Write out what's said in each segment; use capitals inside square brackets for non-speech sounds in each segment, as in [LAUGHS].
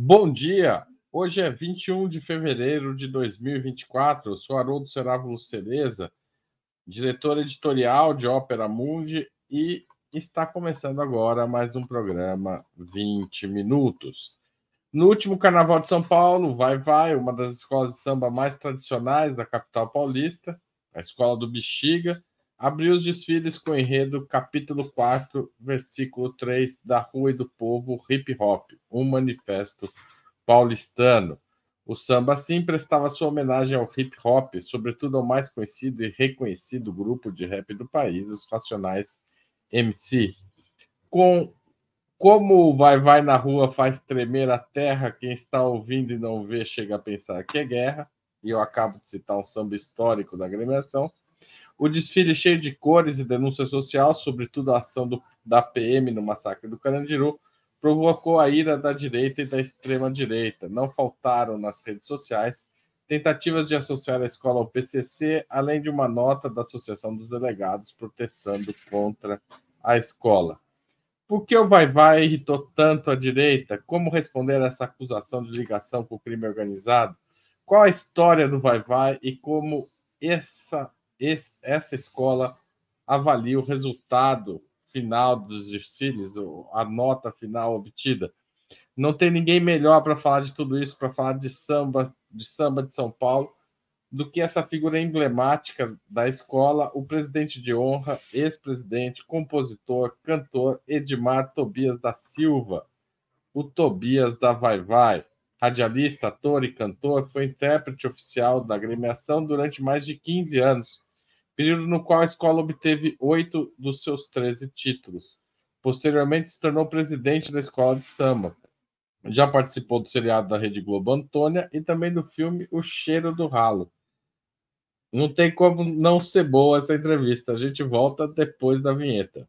Bom dia! Hoje é 21 de fevereiro de 2024. Eu sou Haroldo Serávulo Cereza, diretor editorial de Ópera Mundi e está começando agora mais um programa 20 Minutos. No último Carnaval de São Paulo, Vai Vai, uma das escolas de samba mais tradicionais da capital paulista, a Escola do Bexiga, abriu os desfiles com o enredo capítulo 4, versículo 3 da Rua e do Povo Hip Hop, um manifesto paulistano. O samba assim prestava sua homenagem ao hip hop, sobretudo ao mais conhecido e reconhecido grupo de rap do país, os Racionais MC. Com como o vai vai na rua faz tremer a terra, quem está ouvindo e não vê chega a pensar que é guerra, e eu acabo de citar um samba histórico da agremiação. O desfile cheio de cores e denúncia social, sobretudo a ação do, da PM no massacre do Carandiru, provocou a ira da direita e da extrema-direita. Não faltaram nas redes sociais tentativas de associar a escola ao PCC, além de uma nota da Associação dos Delegados protestando contra a escola. Por que o Vai Vai irritou tanto a direita? Como responder a essa acusação de ligação com o crime organizado? Qual a história do Vai Vai e como essa essa escola avalia o resultado final dos desfiles, a nota final obtida. Não tem ninguém melhor para falar de tudo isso, para falar de samba, de samba de São Paulo, do que essa figura emblemática da escola, o presidente de honra, ex-presidente, compositor, cantor Edmar Tobias da Silva, o Tobias da Vai Vai. Radialista, ator e cantor, foi intérprete oficial da agremiação durante mais de 15 anos período no qual a escola obteve oito dos seus 13 títulos. Posteriormente, se tornou presidente da escola de samba. Já participou do seriado da Rede Globo Antônia e também do filme O Cheiro do Ralo. Não tem como não ser boa essa entrevista. A gente volta depois da vinheta.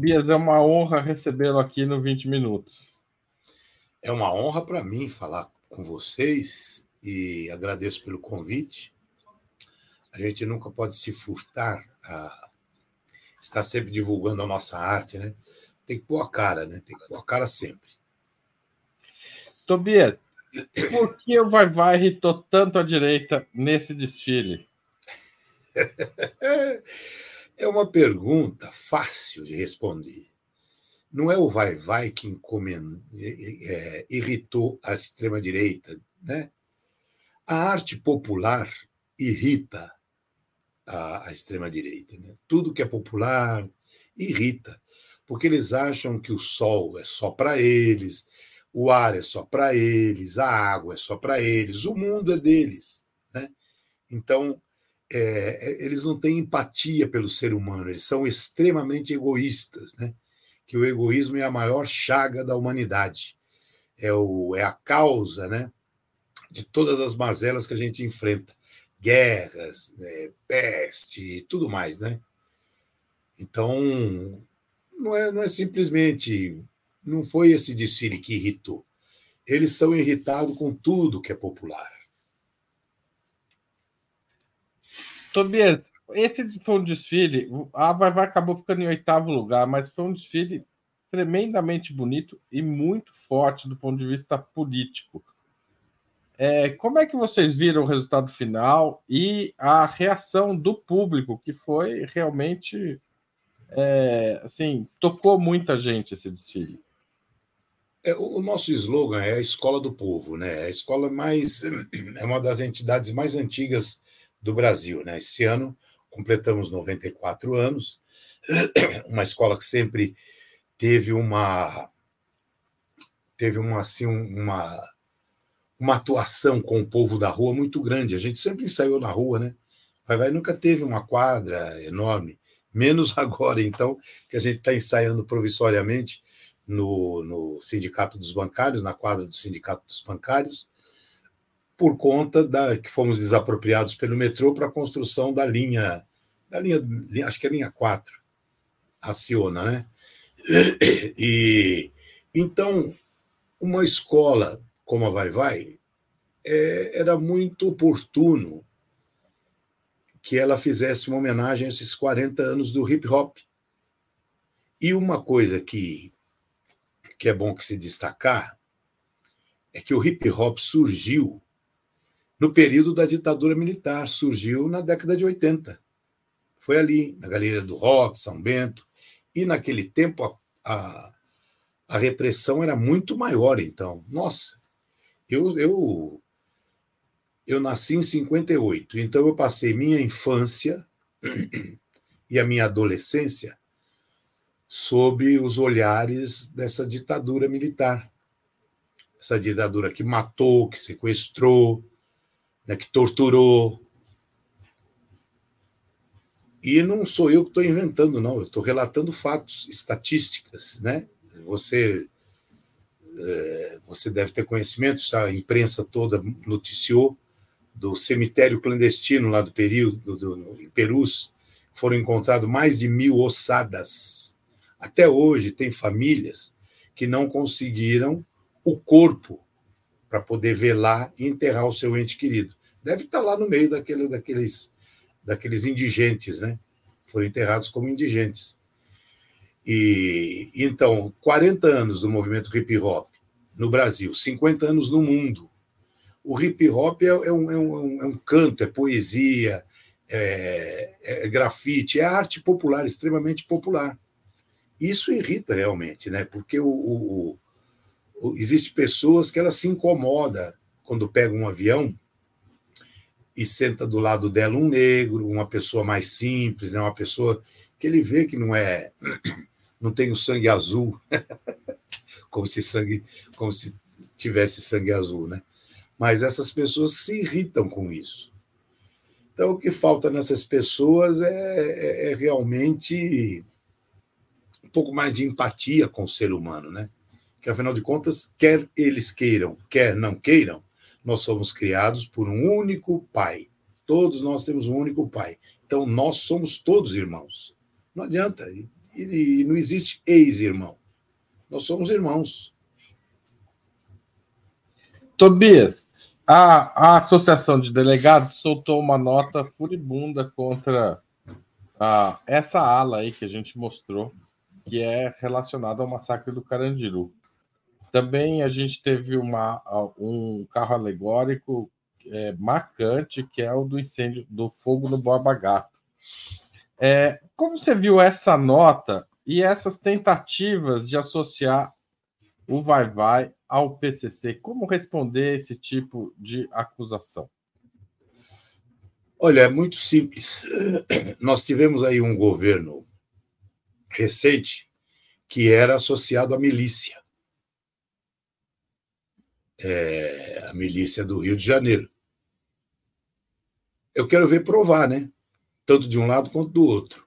Tobias, é uma honra recebê-lo aqui no 20 Minutos. É uma honra para mim falar com vocês e agradeço pelo convite. A gente nunca pode se furtar a estar sempre divulgando a nossa arte, né? Tem que pôr a cara, né? Tem que pôr a cara sempre. Tobias, por que o Vai Vai irritou tanto a direita nesse desfile? [LAUGHS] É uma pergunta fácil de responder. Não é o vai-vai que é, irritou a extrema-direita. Né? A arte popular irrita a, a extrema-direita. Né? Tudo que é popular irrita, porque eles acham que o sol é só para eles, o ar é só para eles, a água é só para eles, o mundo é deles. Né? Então, é, eles não têm empatia pelo ser humano, eles são extremamente egoístas, né? que o egoísmo é a maior chaga da humanidade, é, o, é a causa né, de todas as mazelas que a gente enfrenta, guerras, né, peste e tudo mais. Né? Então, não é, não é simplesmente, não foi esse desfile que irritou, eles são irritados com tudo que é popular. Tobias, esse foi um desfile. A Vai Vai acabou ficando em oitavo lugar, mas foi um desfile tremendamente bonito e muito forte do ponto de vista político. É, como é que vocês viram o resultado final e a reação do público, que foi realmente é, assim, tocou muita gente esse desfile? É, o nosso slogan é a escola do povo, né? A escola mais [CLEARS THROAT] é uma das entidades mais antigas do Brasil. Né? Esse ano completamos 94 anos, [CLEARS THROAT] uma escola que sempre teve uma teve uma assim uma uma atuação com o povo da rua muito grande. A gente sempre ensaiou na rua, né? Vai Vai nunca teve uma quadra enorme, menos [LAUGHS] agora, então, que a gente está ensaiando provisoriamente no, no Sindicato dos Bancários, na quadra do Sindicato dos Bancários, por conta da que fomos desapropriados pelo metrô para a construção da linha, da linha, acho que é a linha 4, a Ciona, né? E, Então, uma escola como a Vai Vai é, era muito oportuno que ela fizesse uma homenagem a esses 40 anos do hip hop. E uma coisa que, que é bom que se destacar é que o hip hop surgiu no período da ditadura militar, surgiu na década de 80. Foi ali, na Galeria do Rock, São Bento, e naquele tempo a, a, a repressão era muito maior, então. Nossa, eu, eu, eu nasci em 58, então eu passei minha infância [CLEARS THROAT] e a minha adolescência sob os olhares dessa ditadura militar. Essa ditadura que matou, que sequestrou, né, que torturou. E não sou eu que estou inventando, não. Eu estou relatando fatos, estatísticas, né? Você é, você deve ter conhecimento, a imprensa toda noticiou do cemitério clandestino lá do período do, do, em Perus, foram encontrados mais de mil ossadas. Até hoje tem famílias que não conseguiram o corpo para poder velar e enterrar o seu ente querido. Deve estar lá no meio daquele, daqueles, daqueles indigentes, né? Foram enterrados como indigentes. E então, 40 anos do movimento hip hop no Brasil, 50 anos no mundo. O hip hop é, é, um, é, um, é um, canto, é poesia, é, é, grafite, é arte popular, extremamente popular. Isso irrita realmente, né? Porque o, o, o, existe pessoas que elas se incomodam quando pegam um avião e senta do lado dela um negro, uma pessoa mais simples, né? uma pessoa que ele vê que não é [CLEARS THROAT] não tem o sangue azul, [LAUGHS] como se sangue, como se tivesse sangue azul, né? Mas essas pessoas se irritam com isso. Então, o que falta nessas pessoas é, é, é realmente um pouco mais de empatia com o ser humano, né? Que afinal de contas, quer eles queiram, quer não queiram, nós somos criados por um único pai. Todos nós temos um único pai. Então, nós somos todos irmãos. Não adianta e não existe ex-irmão. Nós somos irmãos. Tobias, a, a Associação de Delegados soltou uma nota furibunda contra a, essa ala aí que a gente mostrou, que é relacionada ao massacre do Carandiru. Também a gente teve uma, um carro alegórico é, marcante, que é o do incêndio do fogo no Borba Gato. É, como você viu essa nota e essas tentativas de associar o Vai Vai ao PCC? Como responder esse tipo de acusação? Olha, é muito simples. [CLEARS THROAT] Nós tivemos aí um governo recente que era associado à milícia. É, a milícia do Rio de Janeiro. Eu quero ver provar, né? tanto de um lado quanto do outro.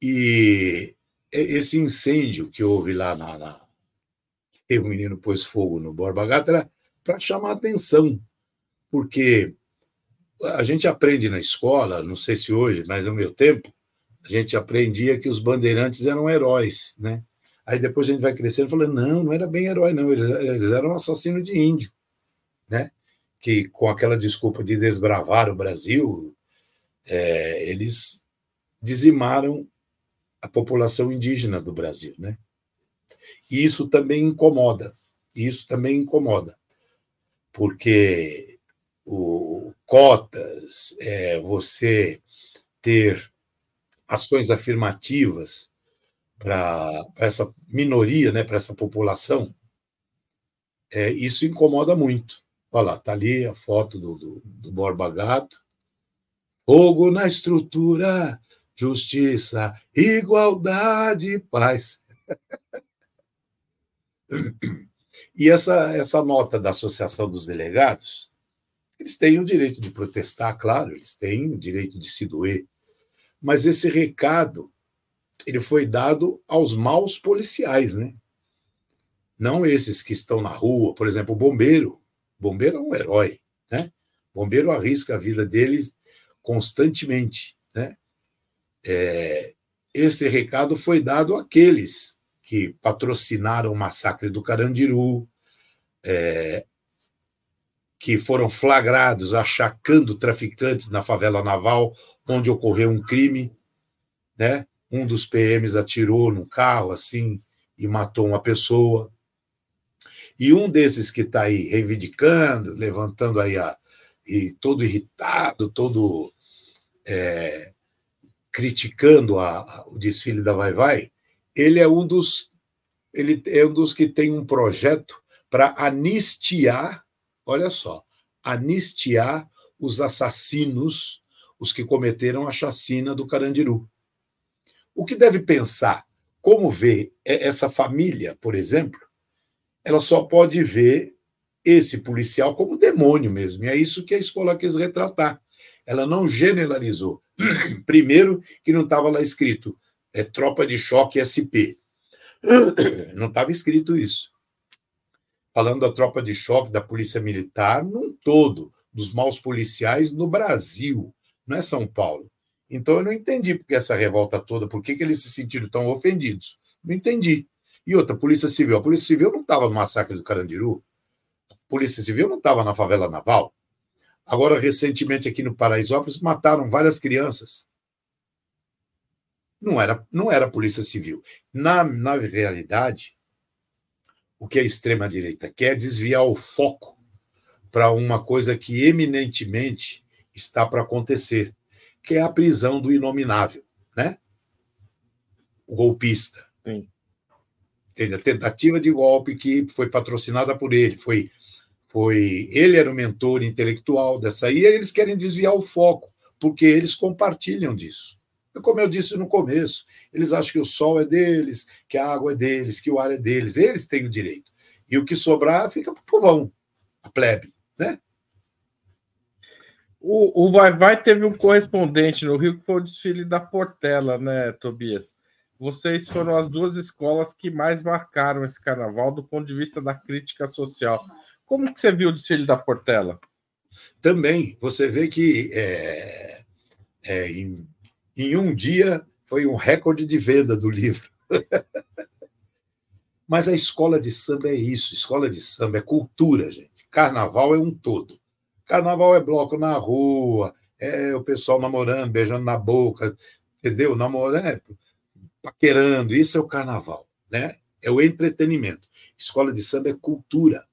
E esse incêndio que houve lá na, na que o menino pôs fogo no Borba Gato era para chamar atenção, porque a gente aprende na escola, não sei se hoje, mas no meu tempo, a gente aprendia que os bandeirantes eram heróis, né? Aí depois a gente vai crescendo falando, não, não era bem herói, não, eles, eles eram assassinos de índio, né? Que com aquela desculpa de desbravar o Brasil, é, eles dizimaram a população indígena do Brasil, né? E isso também incomoda, isso também incomoda, porque o cotas, é, você ter ações afirmativas para essa minoria, né, para essa população, é, isso incomoda muito. Olha lá, está ali a foto do, do, do Borba Gato, Fogo na estrutura, justiça, igualdade, paz. [LAUGHS] E essa, essa nota da Associação dos Delegados, eles têm o direito de protestar, claro, eles têm o direito de se doer, mas esse recado ele foi dado aos maus policiais, né? Não esses que estão na rua, por exemplo, o bombeiro. O bombeiro é um herói, né? O bombeiro arrisca a vida deles constantemente. Né? É, esse recado foi dado àqueles que patrocinaram o massacre do Carandiru, é, que foram flagrados achacando traficantes na favela naval, onde ocorreu um crime, né? Um dos PMs atirou no carro assim e matou uma pessoa. E um desses que está aí reivindicando, levantando aí a, e todo irritado, todo é, criticando a, a, o desfile da Vai Vai, ele é um dos ele é um dos que tem um projeto para anistiar, olha só, anistiar os assassinos, os que cometeram a chacina do Carandiru. O que deve pensar? Como ver essa família, por exemplo? Ela só pode ver esse policial como demônio mesmo. E é isso que a escola quis retratar. Ela não generalizou. [CLEARS THROAT] Primeiro, que não estava lá escrito é tropa de choque SP. [CLEARS THROAT] Não estava escrito isso. Falando da tropa de choque da Polícia Militar num todo, dos maus policiais no Brasil, não é São Paulo. Então eu não entendi porque essa revolta toda, por que, que eles se sentiram tão ofendidos. Não entendi. E outra, Polícia Civil. A Polícia Civil não estava no massacre do Carandiru. A Polícia Civil não estava na favela naval. Agora, recentemente, aqui no Paraisópolis, mataram várias crianças. Não era, não era Polícia Civil. Na, na realidade, o que a extrema-direita quer é desviar o foco para uma coisa que eminentemente está para acontecer, que é a prisão do inominável, né? O golpista. Sim. A tentativa de golpe que foi patrocinada por ele, foi foi ele era o mentor intelectual dessa aí, e eles querem desviar o foco, porque eles compartilham disso. Como eu disse no começo, eles acham que o sol é deles, que a água é deles, que o ar é deles, eles têm o direito. E o que sobrar fica para o povão, a plebe, né? O, o Vai Vai teve um correspondente no Rio que foi o desfile da Portela, né, Tobias? Vocês foram as duas escolas que mais marcaram esse carnaval do ponto de vista da crítica social. Como que você viu o desfile da Portela? Também, você vê que é, é, em, em um dia foi um recorde de venda do livro. [LAUGHS] Mas a escola de samba é isso, escola de samba é cultura, gente. Carnaval é um todo. Carnaval é bloco na rua, é o pessoal namorando, beijando na boca, entendeu? Namorando, é, paquerando, isso é o carnaval, né? É o entretenimento. Escola de samba é cultura.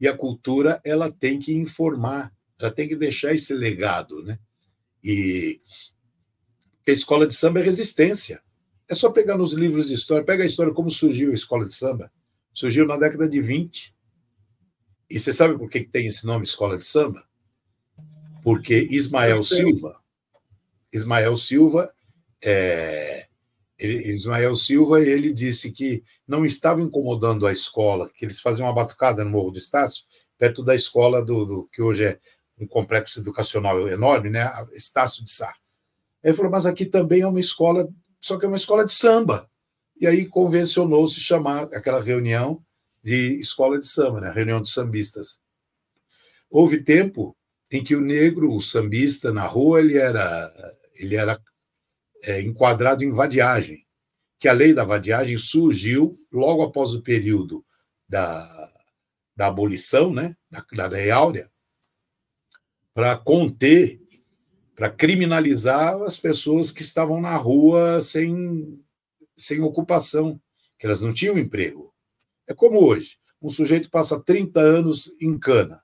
E a cultura ela tem que informar, ela tem que deixar esse legado, né? E a escola de samba é resistência. É só pegar nos livros de história, pega a história como surgiu a escola de samba. Surgiu na década de 20. E você sabe por que tem esse nome escola de samba? Porque Ismael Silva, Ismael Silva é, ele, Ismael Silva ele disse que não estava incomodando a escola, que eles faziam uma batucada no Morro do Estácio, perto da escola do, do que hoje é um complexo educacional enorme, né? Estácio de Sá. Ele falou, mas aqui também é uma escola, só que é uma escola de samba. E aí convencionou-se chamar aquela reunião de escola de samba, né? reunião dos sambistas. Houve tempo em que o negro, o sambista na rua, ele era, ele era é, enquadrado em vadiagem, que a lei da vadiagem surgiu logo após o período da, da abolição, né, da, da Lei Áurea, para conter, para criminalizar as pessoas que estavam na rua sem, sem ocupação, que elas não tinham emprego. É como hoje: um sujeito passa 30 anos em cana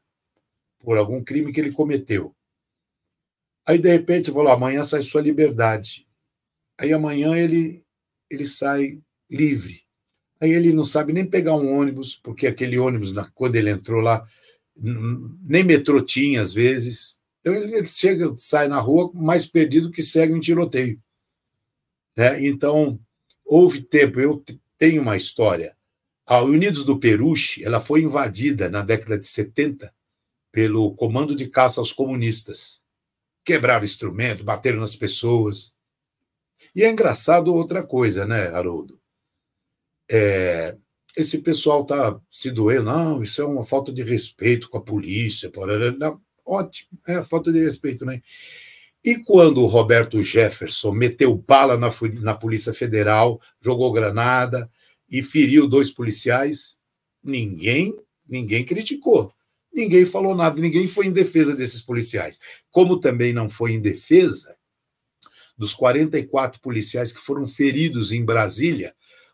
por algum crime que ele cometeu. Aí, de repente, falou: amanhã sai sua liberdade. Aí amanhã ele, ele sai livre. Aí ele não sabe nem pegar um ônibus, porque aquele ônibus, quando ele entrou lá, nem metrô tinha às vezes. Então ele chega, sai na rua mais perdido que segue um tiroteio. Né? Então, houve tempo, eu tenho uma história. A Unidos do Peruche ela foi invadida na década de 70 pelo comando de caça aos comunistas. Quebraram instrumento, bateram nas pessoas. E é engraçado outra coisa, né, Haroldo? É, esse pessoal está se doendo, não, isso é uma falta de respeito com a polícia. Não, ótimo, é falta de respeito, né? E quando o Roberto Jefferson meteu bala na, na Polícia Federal, jogou granada, e feriu dois policiais, ninguém, ninguém criticou. Ninguém falou nada, ninguém foi em defesa desses policiais. Como também não foi em defesa dos 44 policiais que foram feridos em Brasília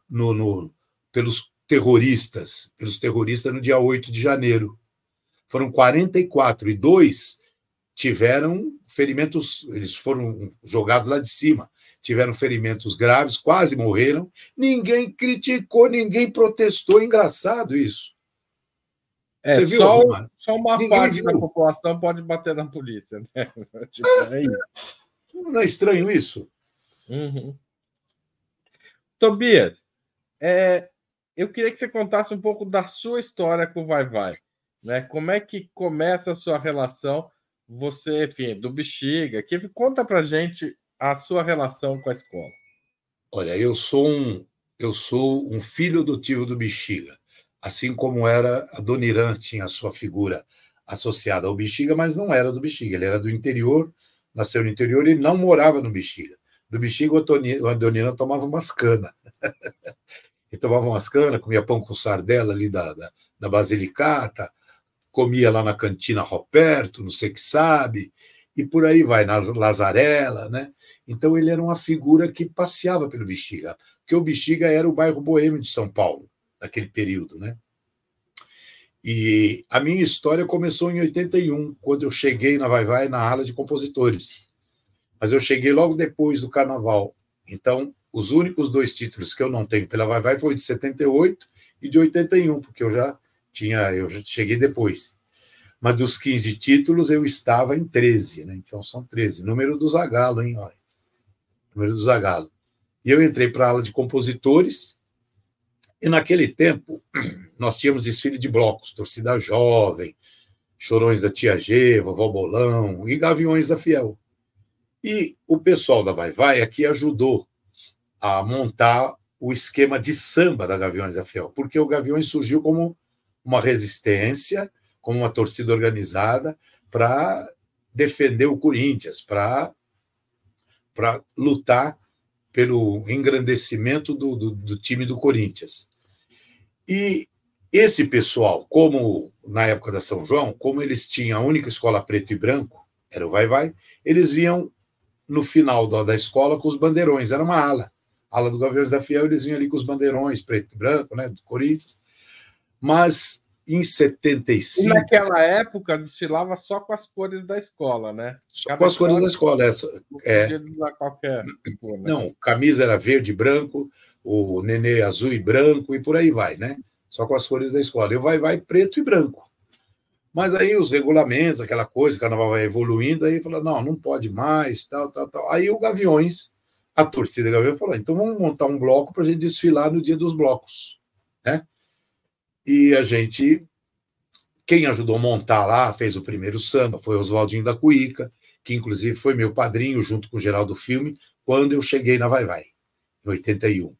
no, no, pelos terroristas, pelos terroristas no dia 8 de janeiro. Foram 44 e dois tiveram ferimentos, eles foram jogados lá de cima, tiveram ferimentos graves, quase morreram. Ninguém criticou, ninguém protestou. Engraçado isso. É, Você viu, só, só uma ninguém parte viu. da população pode bater na polícia. Né? [LAUGHS] tipo, é isso. Não é estranho isso? Uhum. Tobias, é, eu queria que você contasse um pouco da sua história com o Vai Vai. Né? Como é que começa a sua relação? Você, enfim, do Bexiga. Que, conta pra gente a sua relação com a escola. Olha, eu sou um, eu sou um filho adotivo do Bexiga. Assim como era a Dona Irã, tinha a sua figura associada ao Bexiga, mas não era do Bexiga. Ele era do interior nasceu no interior e não morava no Bexiga. No Bexiga, o Adonina tomava umas canas. [LAUGHS] ele tomava umas canas, comia pão com sardela ali da, da, da Basilicata, comia lá na cantina Roberto, não sei que sabe, e por aí vai, na Lazarela, né? Então ele era uma figura que passeava pelo Bexiga, porque o Bexiga era o bairro boêmio de São Paulo, naquele período, né? E a minha história começou em 81, quando eu cheguei na Vai Vai na ala de compositores. Mas eu cheguei logo depois do carnaval. Então, os únicos dois títulos que eu não tenho pela Vai Vai foi de 78 e de 81, porque eu já tinha, eu já cheguei depois. Mas dos 15 títulos eu estava em 13, né? Então são 13. Número do Zagalo, hein? Olha. Do Zagalo. E eu entrei para a ala de compositores, e naquele tempo, [CLEARS THROAT] nós tínhamos desfile de blocos, torcida jovem, chorões da Tia G, Vovó Bolão e Gaviões da Fiel. E o pessoal da Vai Vai aqui ajudou a montar o esquema de samba da Gaviões da Fiel, porque o Gaviões surgiu como uma resistência, como uma torcida organizada para defender o Corinthians, para lutar pelo engrandecimento do, do, do time do Corinthians. E esse pessoal, como na época da São João, como eles tinham a única escola preto e branco, era o Vai Vai, eles vinham no final da, da escola com os bandeirões, era uma ala. ala do Gaviões da Fiel, eles vinham ali com os bandeirões preto e branco, né, do Corinthians. Mas em 75. E naquela época desfilava só com as cores da escola, né? Só Cada com as cores da escola. É, é. Qualquer, tipo, né? Não, camisa era verde e branco, o nenê azul e branco e por aí vai, né? Só com as cores da escola. E vai vai preto e branco. Mas aí os regulamentos, aquela coisa, o carnaval vai evoluindo, aí fala, não, não pode mais, tal, tal, tal. Aí o Gaviões, a torcida Gaviões falou, então vamos montar um bloco para a gente desfilar no dia dos blocos, né? E a gente, quem ajudou a montar lá, fez o primeiro samba, foi Oswaldinho da Cuíca, que inclusive foi meu padrinho junto com o Geraldo Filme, quando eu cheguei na Vai Vai, em 81.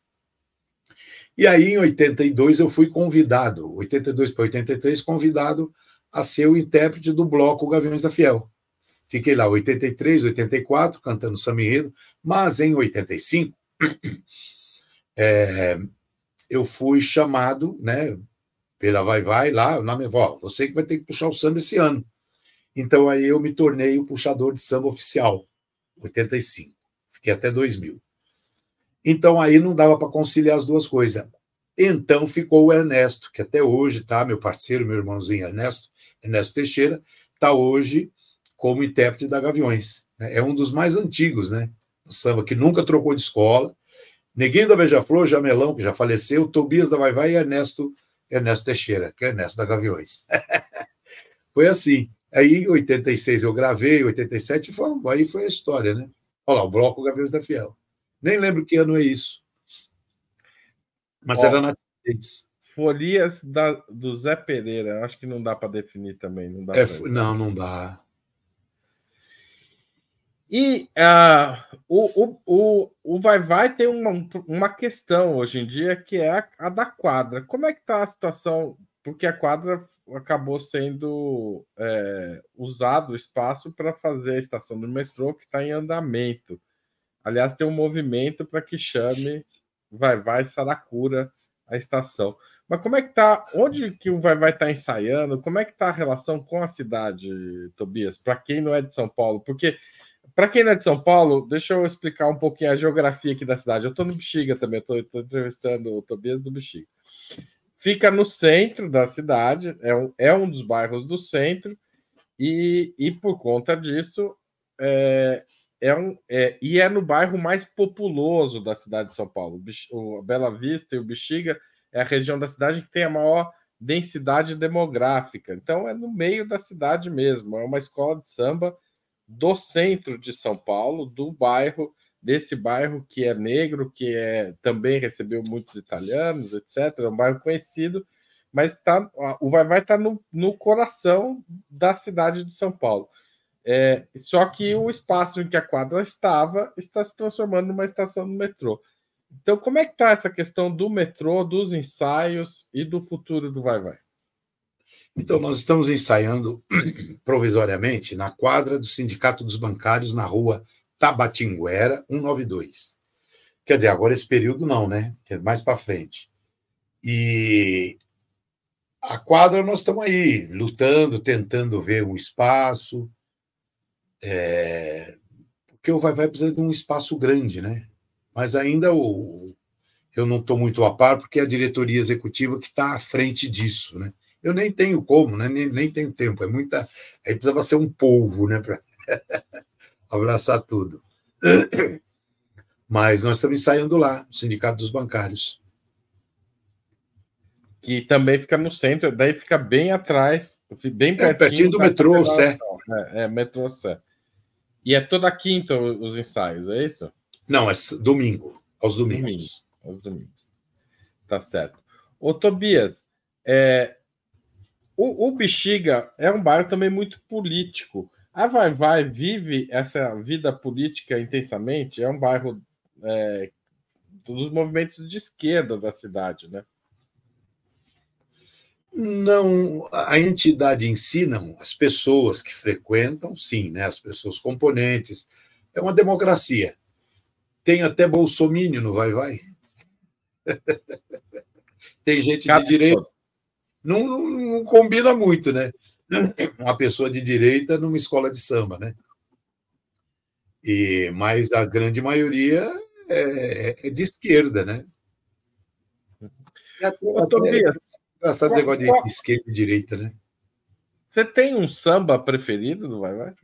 E aí, em 82, eu fui convidado, 82 para 83, convidado a ser o intérprete do bloco Gaviões da Fiel. Fiquei lá 83, 84, cantando samba enredo, mas em 85 é, [CLEARS THROAT] eu fui chamado, né, pela Vai Vai lá, na minha avó, você que vai ter que puxar o samba esse ano. Então aí eu me tornei o puxador de samba oficial, 85. Fiquei até 2000. Então aí não dava para conciliar as duas coisas. Então ficou o Ernesto, que até hoje tá, meu parceiro, meu irmãozinho Ernesto, Ernesto Teixeira, está hoje como intérprete da Gaviões. É um dos mais antigos, né? O samba que nunca trocou de escola. Neguinho da Beija-Flor, Jamelão, que já faleceu, Tobias da Vai Vai e Ernesto, Ernesto Teixeira, que é Ernesto da Gaviões. [LAUGHS] foi assim. Aí, em 86 eu gravei, 87 foi, aí foi a história, né? Olha lá, o Bloco Gaviões da Fiel. Nem lembro que ano é isso. Mas Ó, era na Folias da, do Zé Pereira. Acho que não dá para definir também. Não, dá é, não, não dá. E uh, o, o, o, Vai Vai tem uma, uma questão hoje em dia que é a, a da quadra. Como é que está a situação? Porque a quadra acabou sendo é, usado o espaço para fazer a estação do metrô que está em andamento. Aliás, tem um movimento para que chame Vai Vai Saracura a estação. Mas como é que tá? Onde que o vai vai tá ensaiando? Como é que tá a relação com a cidade, Tobias? Para quem não é de São Paulo, porque para quem não é de São Paulo, deixa eu explicar um pouquinho a geografia aqui da cidade. Eu estou no Bexiga também, estou entrevistando o Tobias do Bexiga. Fica no centro da cidade, é um, é um dos bairros do centro, e, e por conta disso, é, é um, é, e é no bairro mais populoso da cidade de São Paulo. O Bela Vista e o Bexiga é a região da cidade que tem a maior densidade demográfica. Então é no meio da cidade mesmo. É uma escola de samba do centro de São Paulo, do bairro, desse bairro que é negro, que é também recebeu muitos italianos, etc. É um bairro conhecido, mas tá, o Vai Vai está no, no coração da cidade de São Paulo. É, só que o espaço em que a quadra estava está se transformando numa estação do metrô. Então, como é que está essa questão do metrô, dos ensaios e do futuro do Vai Vai? Então, nós estamos ensaiando [CLEARS THROAT] provisoriamente na quadra do Sindicato dos Bancários, na rua Tabatinguera, 192. Quer dizer, agora esse período não, né? É mais para frente. E a quadra nós estamos aí, lutando, tentando ver um espaço, é, porque o Vai Vai precisa de um espaço grande, né? Mas ainda o, eu não estou muito a par, porque é a diretoria executiva que está à frente disso, né? Eu nem tenho como, né? nem, nem tenho tempo. É muita. Aí precisava ser um polvo, né? Para [LAUGHS] abraçar tudo. Mas nós estamos ensaiando lá, no Sindicato dos Bancários. Que também fica no centro, daí fica bem atrás, bem pertinho, é, pertinho do metrô, Sé. É, é, metrô Sé. E é toda quinta os ensaios, é isso? Não, é domingo, aos domingos. Domingo, aos domingos. Tá certo. Ô, Tobias, é, o, o Bexiga é um bairro também muito político. A Vai Vai vive essa vida política intensamente, é um bairro é, dos movimentos de esquerda da cidade, né? Não, a entidade em si não, as pessoas que frequentam, sim, né? As pessoas componentes. É uma democracia. Tem até bolsomínio no Vai Vai. [LAUGHS] Tem gente de direita. Não, não, não, combina muito, né? Uma pessoa de direita numa escola de samba, né? E, mas a grande maioria é, é de esquerda, né? Até, Tobias, Engraçado esse negócio de esquerda e direita, né? Você tem um samba preferido do Vai Vai?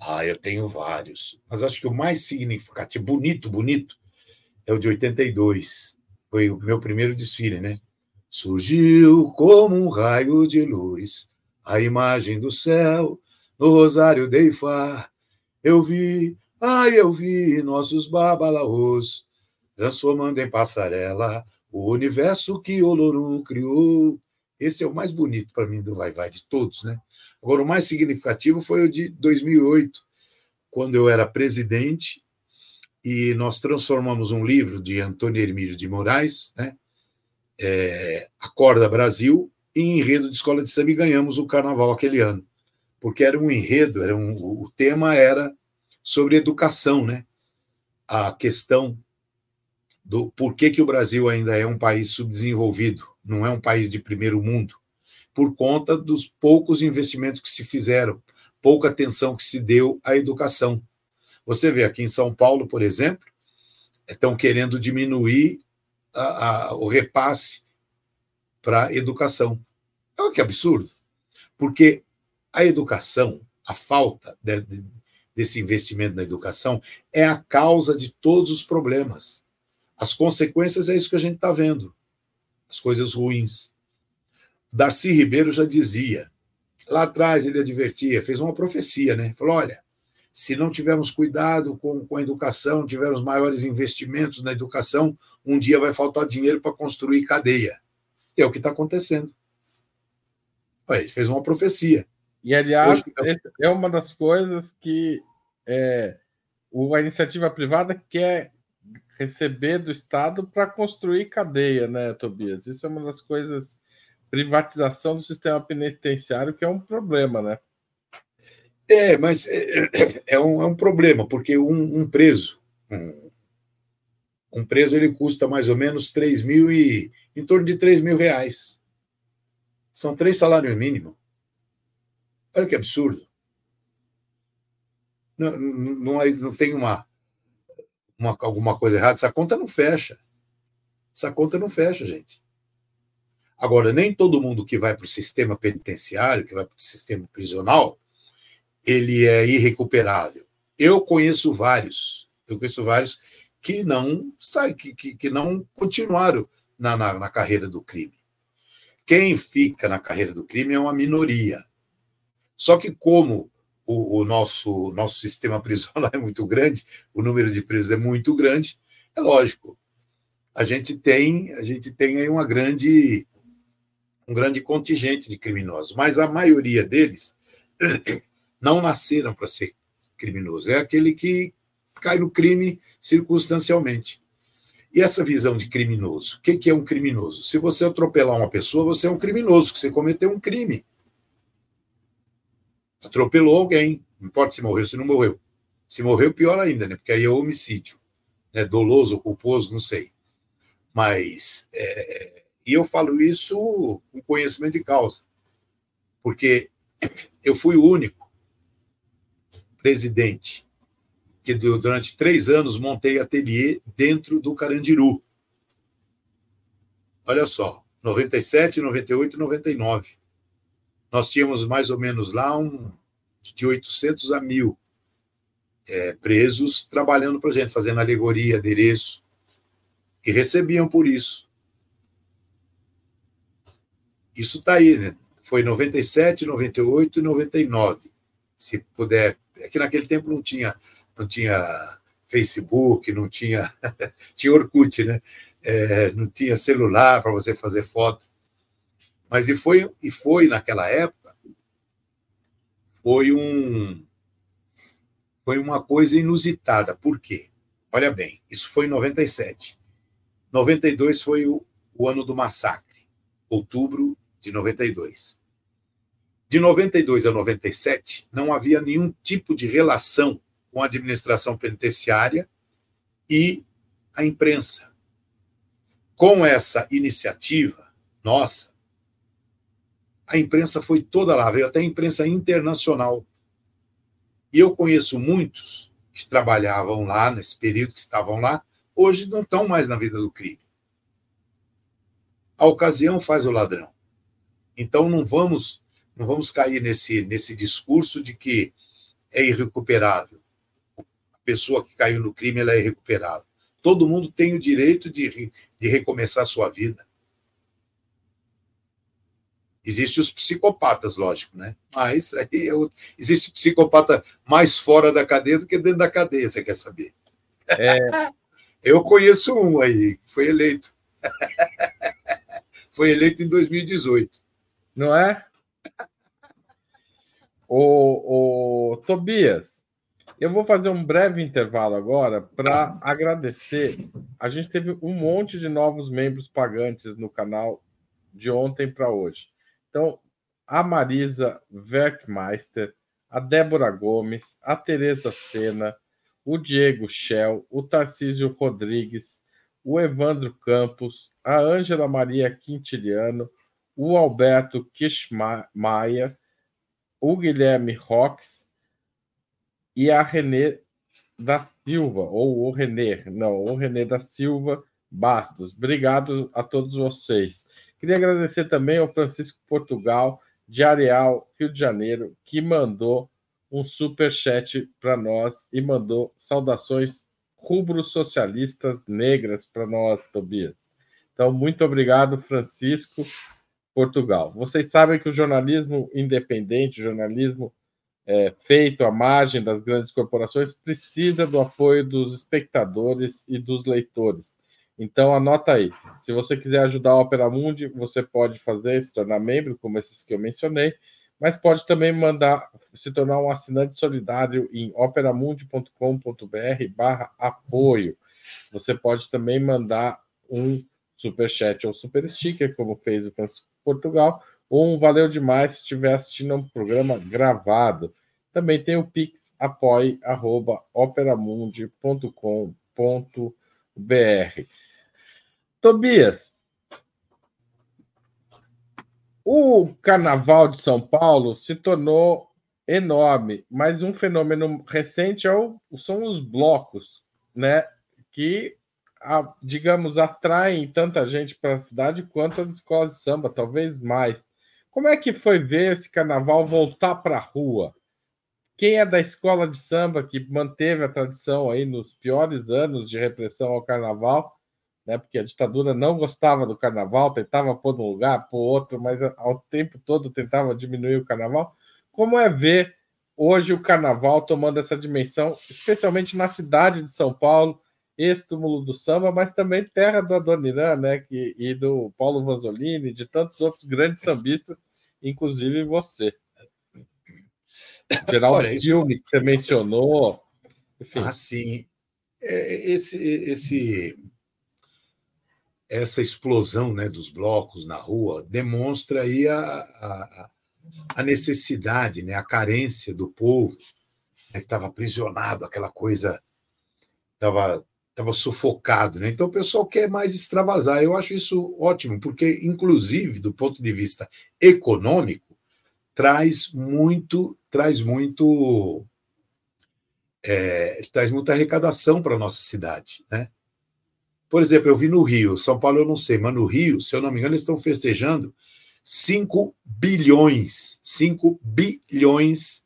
Ah, eu tenho vários. Mas acho que o mais significativo, bonito, bonito, é o de 82. Foi o meu primeiro desfile, né? Surgiu como um raio de luz a imagem do céu no rosário de Ifá. Eu vi, ai, eu vi nossos babalaôs transformando em passarela o universo que Olorum criou. Esse é o mais bonito para mim do Vai Vai de todos, né? Agora, o mais significativo foi o de 2008, quando eu era presidente e nós transformamos um livro de Antônio Hermílio de Moraes, né? É, Acorda Brasil, em enredo de escola de samba e ganhamos o carnaval aquele ano. Porque era um enredo, era um, o tema era sobre educação, né? A questão do por que, que o Brasil ainda é um país subdesenvolvido, não é um país de primeiro mundo, por conta dos poucos investimentos que se fizeram, pouca atenção que se deu à educação. Você vê aqui em São Paulo, por exemplo, estão querendo diminuir a, a, o repasse para educação. Olha que absurdo, porque a educação, a falta de, de, desse investimento na educação, é a causa de todos os problemas. As consequências é isso que a gente está vendo, as coisas ruins. Darcy Ribeiro já dizia, lá atrás ele advertia, fez uma profecia, né? Falou: olha, se não tivermos cuidado com, com a educação, tivermos maiores investimentos na educação, um dia vai faltar dinheiro para construir cadeia. É o que está acontecendo. Olha, ele fez uma profecia. E, aliás, Hoje... é uma das coisas que é, a iniciativa privada quer receber do Estado para construir cadeia, né, Tobias? Isso é uma das coisas. Privatização do sistema penitenciário, que é um problema, né? É, mas é, é, um, é um problema, porque um, um preso, um, Um preso ele custa mais ou menos 3 mil e em torno de 3 mil reais. São três salários mínimos. Olha que absurdo. Não, não, não, não tem uma, uma, alguma coisa errada. Essa conta não fecha. Essa conta não fecha, gente. Agora, nem todo mundo que vai para o sistema penitenciário, que vai para o sistema prisional, ele é irrecuperável. Eu conheço vários. Eu conheço vários que não sai, que, que, que não continuaram na, na, na carreira do crime. Quem fica na carreira do crime é uma minoria. Só que, como o, o, nosso, nosso sistema [LAUGHS] prisional é muito grande, o número de presos é muito grande, é lógico. A gente tem, a gente tem aí uma grande, um grande contingente de criminosos, mas a maioria deles [CLEARS THROAT] não nasceram para ser criminoso. É aquele que cai no crime circunstancialmente. E essa visão de criminoso, o que é um criminoso? Se você atropelar uma pessoa, você é um criminoso, que você cometeu um crime. Atropelou alguém, não importa se morreu se não morreu. Se morreu, pior ainda, né? Porque aí é homicídio. Né? Doloso culposo, não sei. Mas, é... e eu falo isso com conhecimento de causa. Porque eu fui o único presidente que durante três anos montei ateliê dentro do Carandiru. Olha só, 97, 98 99. Nós tínhamos mais ou menos lá um, de 800 a mil é, presos trabalhando para a gente, fazendo alegoria, adereço, e recebiam por isso. Isso está aí, né? Foi 97, 98 e 99. Se puder. É que naquele tempo não tinha não tinha Facebook, não tinha. [LAUGHS] tinha Orkut, né? É, não tinha celular para você fazer foto. Mas e foi, e foi naquela época, foi um. Foi uma coisa inusitada. Por quê? Olha bem, isso foi em 97. 92 foi o, o ano do massacre, outubro de 92. De 92 a 97, não havia nenhum tipo de relação com a administração penitenciária e a imprensa. Com essa iniciativa nossa, a imprensa foi toda lá, veio até a imprensa internacional. E eu conheço muitos que trabalhavam lá, nesse período que estavam lá, hoje não estão mais na vida do crime. A ocasião faz o ladrão. Então não vamos não vamos cair nesse, nesse discurso de que é irrecuperável pessoa que caiu no crime ela é recuperável. Todo mundo tem o direito de, de recomeçar a sua vida. Existem os psicopatas, lógico, né? Mas aí eu, existe psicopata mais fora da cadeia do que dentro da cadeia, você quer saber? É... [LAUGHS] Eu conheço um aí, foi eleito. [LAUGHS] foi eleito em 2018. Não é? O, o Tobias, eu vou fazer um breve intervalo agora para agradecer. A gente teve um monte de novos membros pagantes no canal de ontem para hoje. Então, a Marisa Werkmeister, a Débora Gomes, a Tereza Sena, o Diego Shell, o Tarcísio Rodrigues, o Evandro Campos, a Ângela Maria Quintiliano, o Alberto Kishmaia, o Guilherme Rox, e a Renê da Silva, ou o Renê, não, o Renê da Silva Bastos. Obrigado a todos vocês. Queria agradecer também ao Francisco Portugal, de Areal, Rio de Janeiro, que mandou um super chat para nós e mandou saudações rubros socialistas negras para nós, Tobias. Então, muito obrigado, Francisco Portugal. Vocês sabem que o jornalismo independente, jornalismo é, feito à margem das grandes corporações precisa do apoio dos espectadores e dos leitores. Então anota aí. Se você quiser ajudar a Opera Mundi, você pode fazer, se tornar membro, como esses que eu mencionei, mas pode também mandar se tornar um assinante solidário em operamundi.com.br barra apoio. Você pode também mandar um super chat ou super sticker, como fez o Francisco Portugal, ou um valeu demais se estiver assistindo um programa gravado. Também tem o Pix apoie.operamundi.com.br. BR. Tobias, o Carnaval de São Paulo se tornou enorme, mas um fenômeno recente é o, são os blocos, né? Que, a, digamos, atraem tanta gente para a cidade quanto as escolas de samba, talvez mais. Como é que foi ver esse carnaval voltar para a rua? Quem é da escola de samba que manteve a tradição aí nos piores anos de repressão ao carnaval, né? Porque a ditadura não gostava do carnaval, tentava pôr num lugar, pôr outro, mas ao tempo todo tentava diminuir o carnaval. Como é ver hoje o carnaval tomando essa dimensão, especialmente na cidade de São Paulo, esse túmulo do samba, mas também terra do Adoniran, né? Que, e do Paulo Vanzolini, de tantos outros grandes sambistas, inclusive você. Geraldo Olha, Filme, que você mencionou. Enfim. Ah, sim. É, esse, esse, essa explosão né, dos blocos na rua demonstra aí a, a, a necessidade, né, a carência do povo né, que estava aprisionado, aquela coisa estava estava sufocado, né? Então o pessoal quer mais extravasar. Eu acho isso ótimo, porque inclusive do ponto de vista econômico traz muito traz muito é, traz muita arrecadação para nossa cidade. Né? Por exemplo, eu vi no Rio, São Paulo eu não sei, mas no Rio, se eu não me engano, eles estão festejando 5 bilhões, 5 bilhões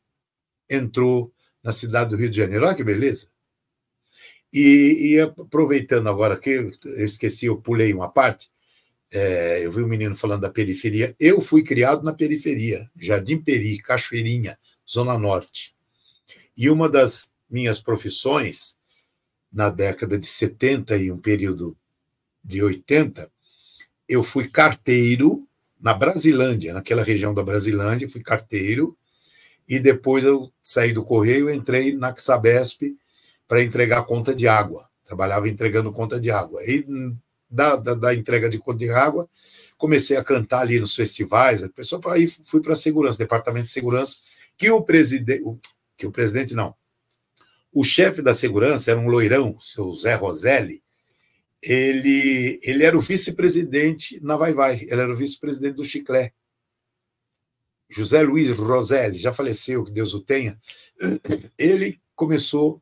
entrou na cidade do Rio de Janeiro. Olha que beleza. E, e aproveitando agora que eu esqueci, eu pulei uma parte, é, eu vi um menino falando da periferia. Eu fui criado na periferia, Jardim Peri, Cachoeirinha, Zona Norte. E uma das minhas profissões, na década de 70 e um período de 80, eu fui carteiro na Brasilândia, naquela região da Brasilândia, fui carteiro, e depois eu saí do Correio entrei na Sabesp para entregar conta de água. Trabalhava entregando conta de água. E da, da, da entrega de conta de água, comecei a cantar ali nos festivais, a pessoa aí fui para a segurança, departamento de segurança, que o presidente, que o presidente não, o chefe da segurança era um loirão, seu Zé Roselli, ele, ele era o vice-presidente na Vai Vai, ele era o vice-presidente do Chiclé. José Luiz Roselli, já faleceu, que Deus o tenha, ele começou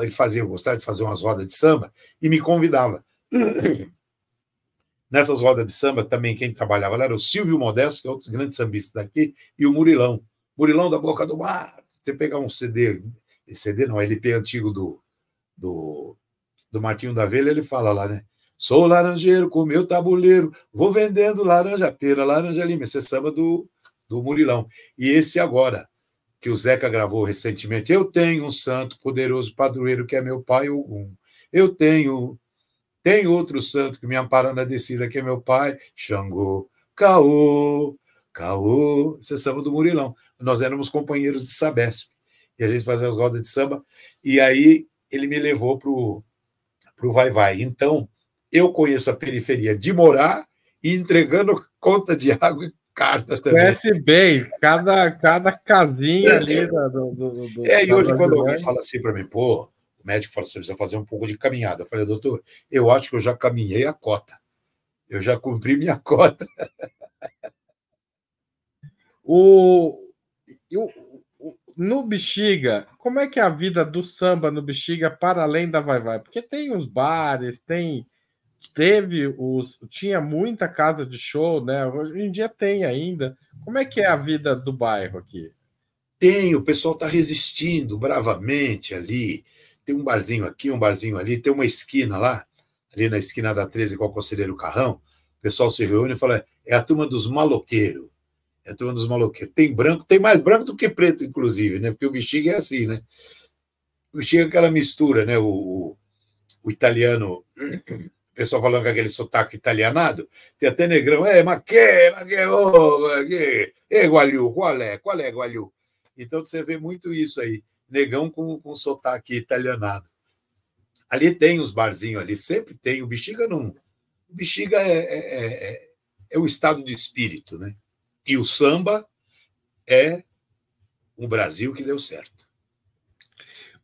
ele fazia, gostava de fazer umas rodas de samba e me convidava. [CLEARS THROAT] Nessas rodas de samba também quem trabalhava lá era o Silvio Modesto, que é outro grande sambista daqui, e o Murilão. Murilão da Boca do Mar. Você pegar um CD, CD não, LP antigo do, do, do Martinho da Velha, ele fala lá, né? Sou laranjeiro com meu tabuleiro, vou vendendo laranja pera, laranja lima. Esse é samba do, do Murilão. E esse agora, que o Zeca gravou recentemente, eu tenho um santo poderoso padroeiro que é meu pai, Ogum. Eu tenho, tem outro santo que me ampara na descida, que é meu pai, Xangô, Caô, Caô, esse é samba do Murilão. Nós éramos companheiros de Sabesp. E a gente fazia as rodas de samba. E aí ele me levou para o Vai Vai. Então, eu conheço a periferia de morar e entregando conta de água carta também. Conhece bem, cada, cada casinha é, ali do, do, do, É, e hoje quando alguém fala assim para mim, pô, o médico fala, você precisa fazer um pouco de caminhada. Eu falei, doutor, eu acho que eu já caminhei a cota. Eu já cumpri minha [LAUGHS] cota. O, o, no Bexiga, como é que é a vida do samba no Bexiga para além da Vai Vai? Porque tem os bares, tem teve os tinha muita casa de show, né? Hoje em dia tem ainda. Como é que é a vida do bairro aqui? Tem, o pessoal está resistindo bravamente ali. Tem um barzinho aqui, um barzinho ali, tem uma esquina lá, ali na esquina da 13 com o Conselheiro Carrão. O pessoal se reúne e fala: é a turma dos maloqueiros. É a turma dos maloqueiros. Tem branco, tem mais branco do que preto, inclusive, né? Porque o bexiga é assim, né? O bexiga é aquela mistura, né? O, o italiano, o pessoal falando com aquele sotaque italianado, tem até negrão, é, mas que, mas que, oh, que, é Gualhu, qual é? Qual é Gualhu? Então você vê muito isso aí, negão com, com sotaque italianado. Ali tem os barzinhos ali, sempre tem. O bexiga não. O bexiga é, é, é, é o estado de espírito, né? E o samba é um Brasil que deu certo.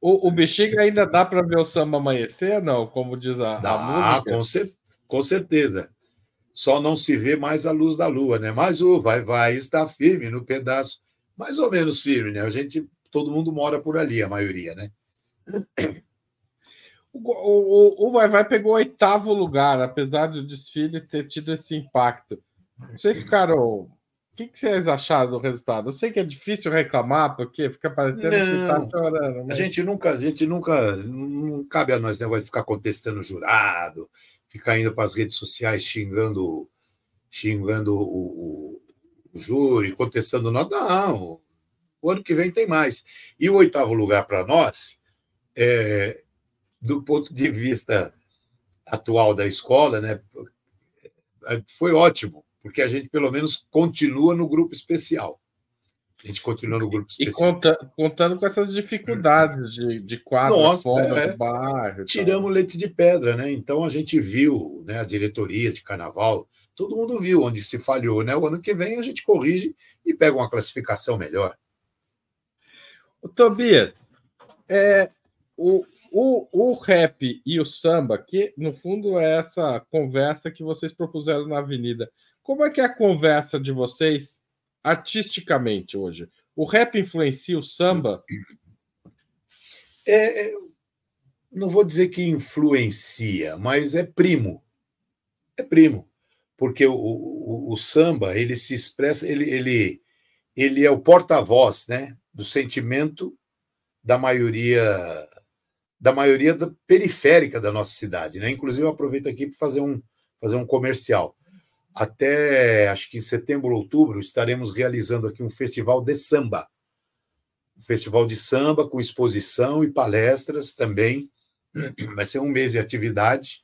O, o Bexiga ainda dá para ver o samba amanhecer, não? Como diz a, dá, a música? Com, cer com certeza. Só não se vê mais a luz da lua, né? Mas o vai, vai está firme no pedaço, mais ou menos firme, né? A gente, todo mundo mora por ali, a maioria, né? O, o, o Vai Vai pegou o oitavo lugar, apesar do desfile ter tido esse impacto. Vocês ficaram o que, que, vocês acharam do resultado? Eu sei que é difícil reclamar, porque fica parecendo não, que está chorando. Mas... A gente nunca, a gente nunca, não cabe a nós negócio de ficar contestando o jurado, ficar indo para as redes sociais xingando, xingando o, o, o júri, contestando nós. Não, o ano que vem tem mais. E o oitavo lugar para nós, é, do ponto de vista atual da escola, né, foi ótimo porque a gente pelo menos continua no grupo especial. A gente continua no grupo especial. E conta, contando com essas dificuldades de, de quadra Nossa, fora é. Tiramos tal. leite de pedra, né? Então a gente viu, né, a diretoria de carnaval, todo mundo viu onde se falhou, né? O ano que vem a gente corrige e pega uma classificação melhor. O Tobias, é, o, o, o rap e o samba, que no fundo é essa conversa que vocês propuseram na Avenida. Como é que é a conversa de vocês artisticamente hoje? O rap influencia o samba? É, é, não vou dizer que influencia, mas é primo. É primo. Porque o, o, o samba, ele se expressa, ele, ele, ele é o porta-voz né, do sentimento da maioria da maioria da periférica da nossa cidade. Né? Inclusive, eu aproveito aqui para fazer um, fazer um comercial. Até acho que em setembro, outubro, estaremos realizando aqui um festival de samba. Um festival de samba com exposição e palestras também. [CLEARS THROAT] Vai ser um mês de atividade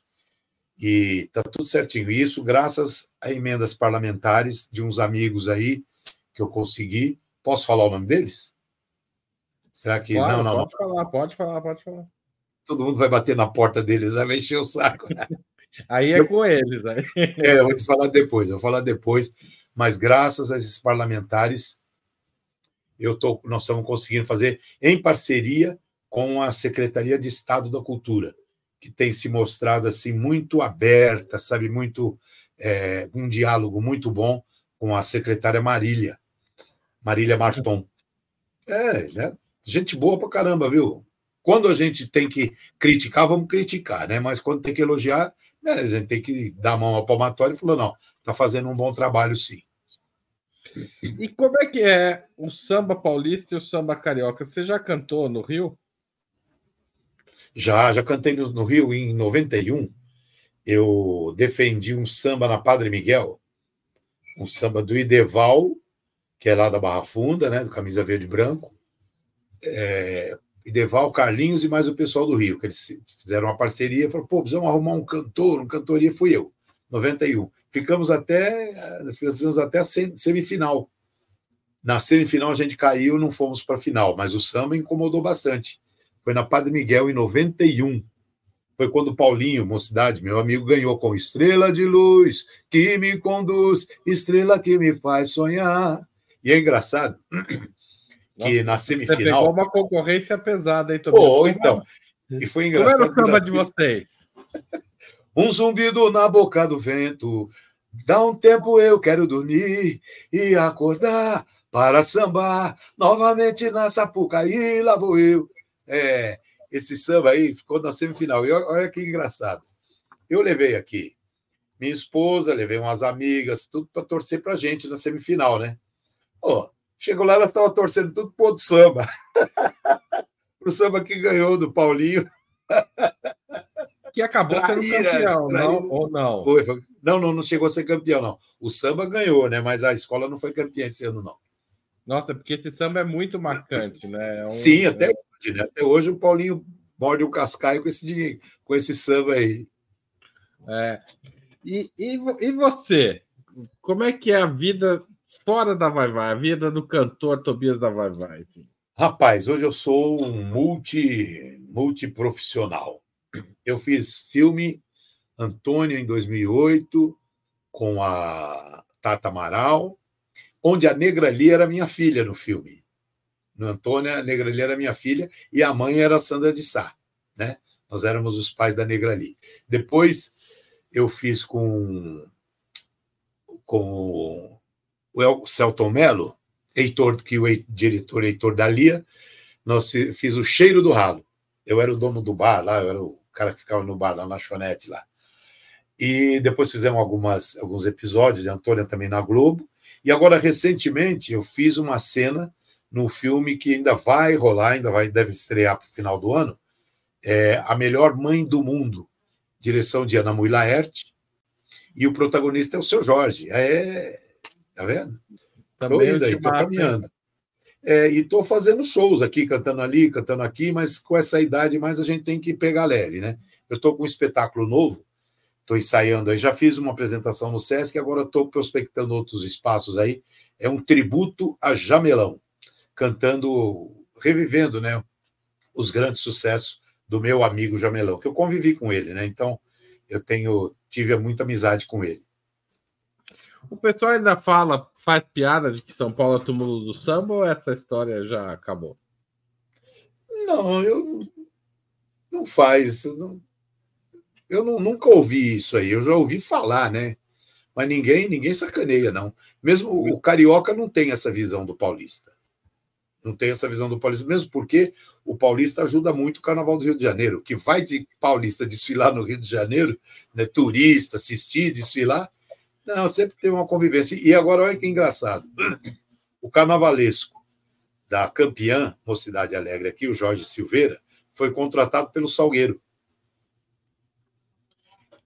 e está tudo certinho. E isso graças a emendas parlamentares de uns amigos aí que eu consegui. Posso falar o nome deles? Será que. Claro, não, não, pode não. falar, pode falar, pode falar. Todo mundo vai bater na porta deles, vai encher o saco. [LAUGHS] Aí é com eles. Aí. É, eu vou te falar depois, eu vou falar depois. Mas graças a esses parlamentares, eu tô, nós estamos conseguindo fazer em parceria com a Secretaria de Estado da Cultura, que tem se mostrado assim muito aberta, sabe, muito é, um diálogo muito bom com a secretária Marília, Marília Marton. É, né? Gente boa pra caramba, viu? Quando a gente tem que criticar, vamos criticar, né? Mas quando tem que elogiar, a gente tem que dar a mão ao palmatório e falou: não, está fazendo um bom trabalho, sim. E como é que é o samba paulista e o samba carioca? Você já cantou no Rio? Já, já cantei no, no Rio em 91. Eu defendi um samba na Padre Miguel, um samba do Ideval, que é lá da Barra Funda, né, do Camisa Verde e Branco. É, Ideval, Carlinhos e mais o pessoal do Rio, que eles fizeram uma parceria, e falaram, pô, precisamos arrumar um cantor, um cantoria, fui eu, 91. Ficamos até, ficamos até a semifinal. Na semifinal a gente caiu, não fomos para a final, mas o samba incomodou bastante. Foi na Padre Miguel em 91. Foi quando Paulinho, mocidade, meu amigo, ganhou com Estrela de Luz, que me conduz, estrela que me faz sonhar. E é engraçado [CLEARS THROAT] que na semifinal. Você uma concorrência pesada aí, Tobias. Oh, então. E foi engraçado. Como era o samba de vocês? [LAUGHS] Um zumbido na boca do vento. Dá um tempo eu quero dormir e acordar para sambar novamente na Sapucaí, lá vou eu. É, esse samba aí ficou na semifinal. E olha que engraçado. Eu levei aqui minha esposa, levei umas amigas, tudo para torcer para gente na semifinal, né? Oh, Chegou lá, elas estavam torcendo tudo pro outro samba. [LAUGHS] pro samba que ganhou do Paulinho. Que acabou sendo campeão, não? Ou não? Foi. Não, não, não chegou a ser campeão, não. O samba ganhou, né? Mas a escola não foi campeã esse ano, não. Nossa, porque esse samba é muito marcante, né? É um, Sim, até hoje, né? Até hoje o Paulinho morde o cascaio com esse, com esse samba aí. É. E, e, e você? Como é que é a vida fora da Vai Vai, a vida do cantor Tobias da Vai Vai. Rapaz, hoje eu sou um multi, multiprofissional. Eu fiz filme Antônio em 2008 com a Tata Amaral, onde a Negra Lia era minha filha no filme. no Antônia, a Negrali era minha filha e a mãe era a Sandra de Sá, né? Nós éramos os pais da Negrali. Depois eu fiz com com o Celton Mello, Heitor, que o diretor Heitor Dalia, nós fiz o Cheiro do Ralo. Eu era o dono do bar lá, eu era o cara que ficava no bar, lá na lanchonete lá. E depois fizemos algumas, alguns episódios, de Antônia também na Globo. E agora, recentemente, eu fiz uma cena no filme que ainda vai rolar, ainda vai, deve estrear para o final do ano, é A Melhor Mãe do Mundo, direção de Ana Mui Laerte, e o protagonista é o seu Jorge. É, tá vendo? Estou indo aí, estou caminhando. É, e estou fazendo shows aqui, cantando ali, cantando aqui, mas com essa idade mais a gente tem que pegar leve, né? Eu estou com um espetáculo novo, estou ensaiando aí, já fiz uma apresentação no Sesc, agora estou prospectando outros espaços aí. É um tributo a Jamelão, cantando, revivendo, né? Os grandes sucessos do meu amigo Jamelão, que eu convivi com ele, né? Então, eu tenho tive muita amizade com ele. O pessoal ainda fala, faz piada de que São Paulo é túmulo do samba ou essa história já acabou? Não, eu não faz. Não, eu não, nunca ouvi isso aí. Eu já ouvi falar, né? Mas ninguém, ninguém sacaneia, não. Mesmo o carioca não tem essa visão do paulista. Não tem essa visão do paulista, mesmo porque o paulista ajuda muito o Carnaval do Rio de Janeiro. Que vai de paulista desfilar no Rio de Janeiro, né, turista, assistir, desfilar, não, sempre tem uma convivência. E agora, olha que engraçado. O carnavalesco da campeã Mocidade Alegre aqui, o Jorge Silveira, foi contratado pelo Salgueiro.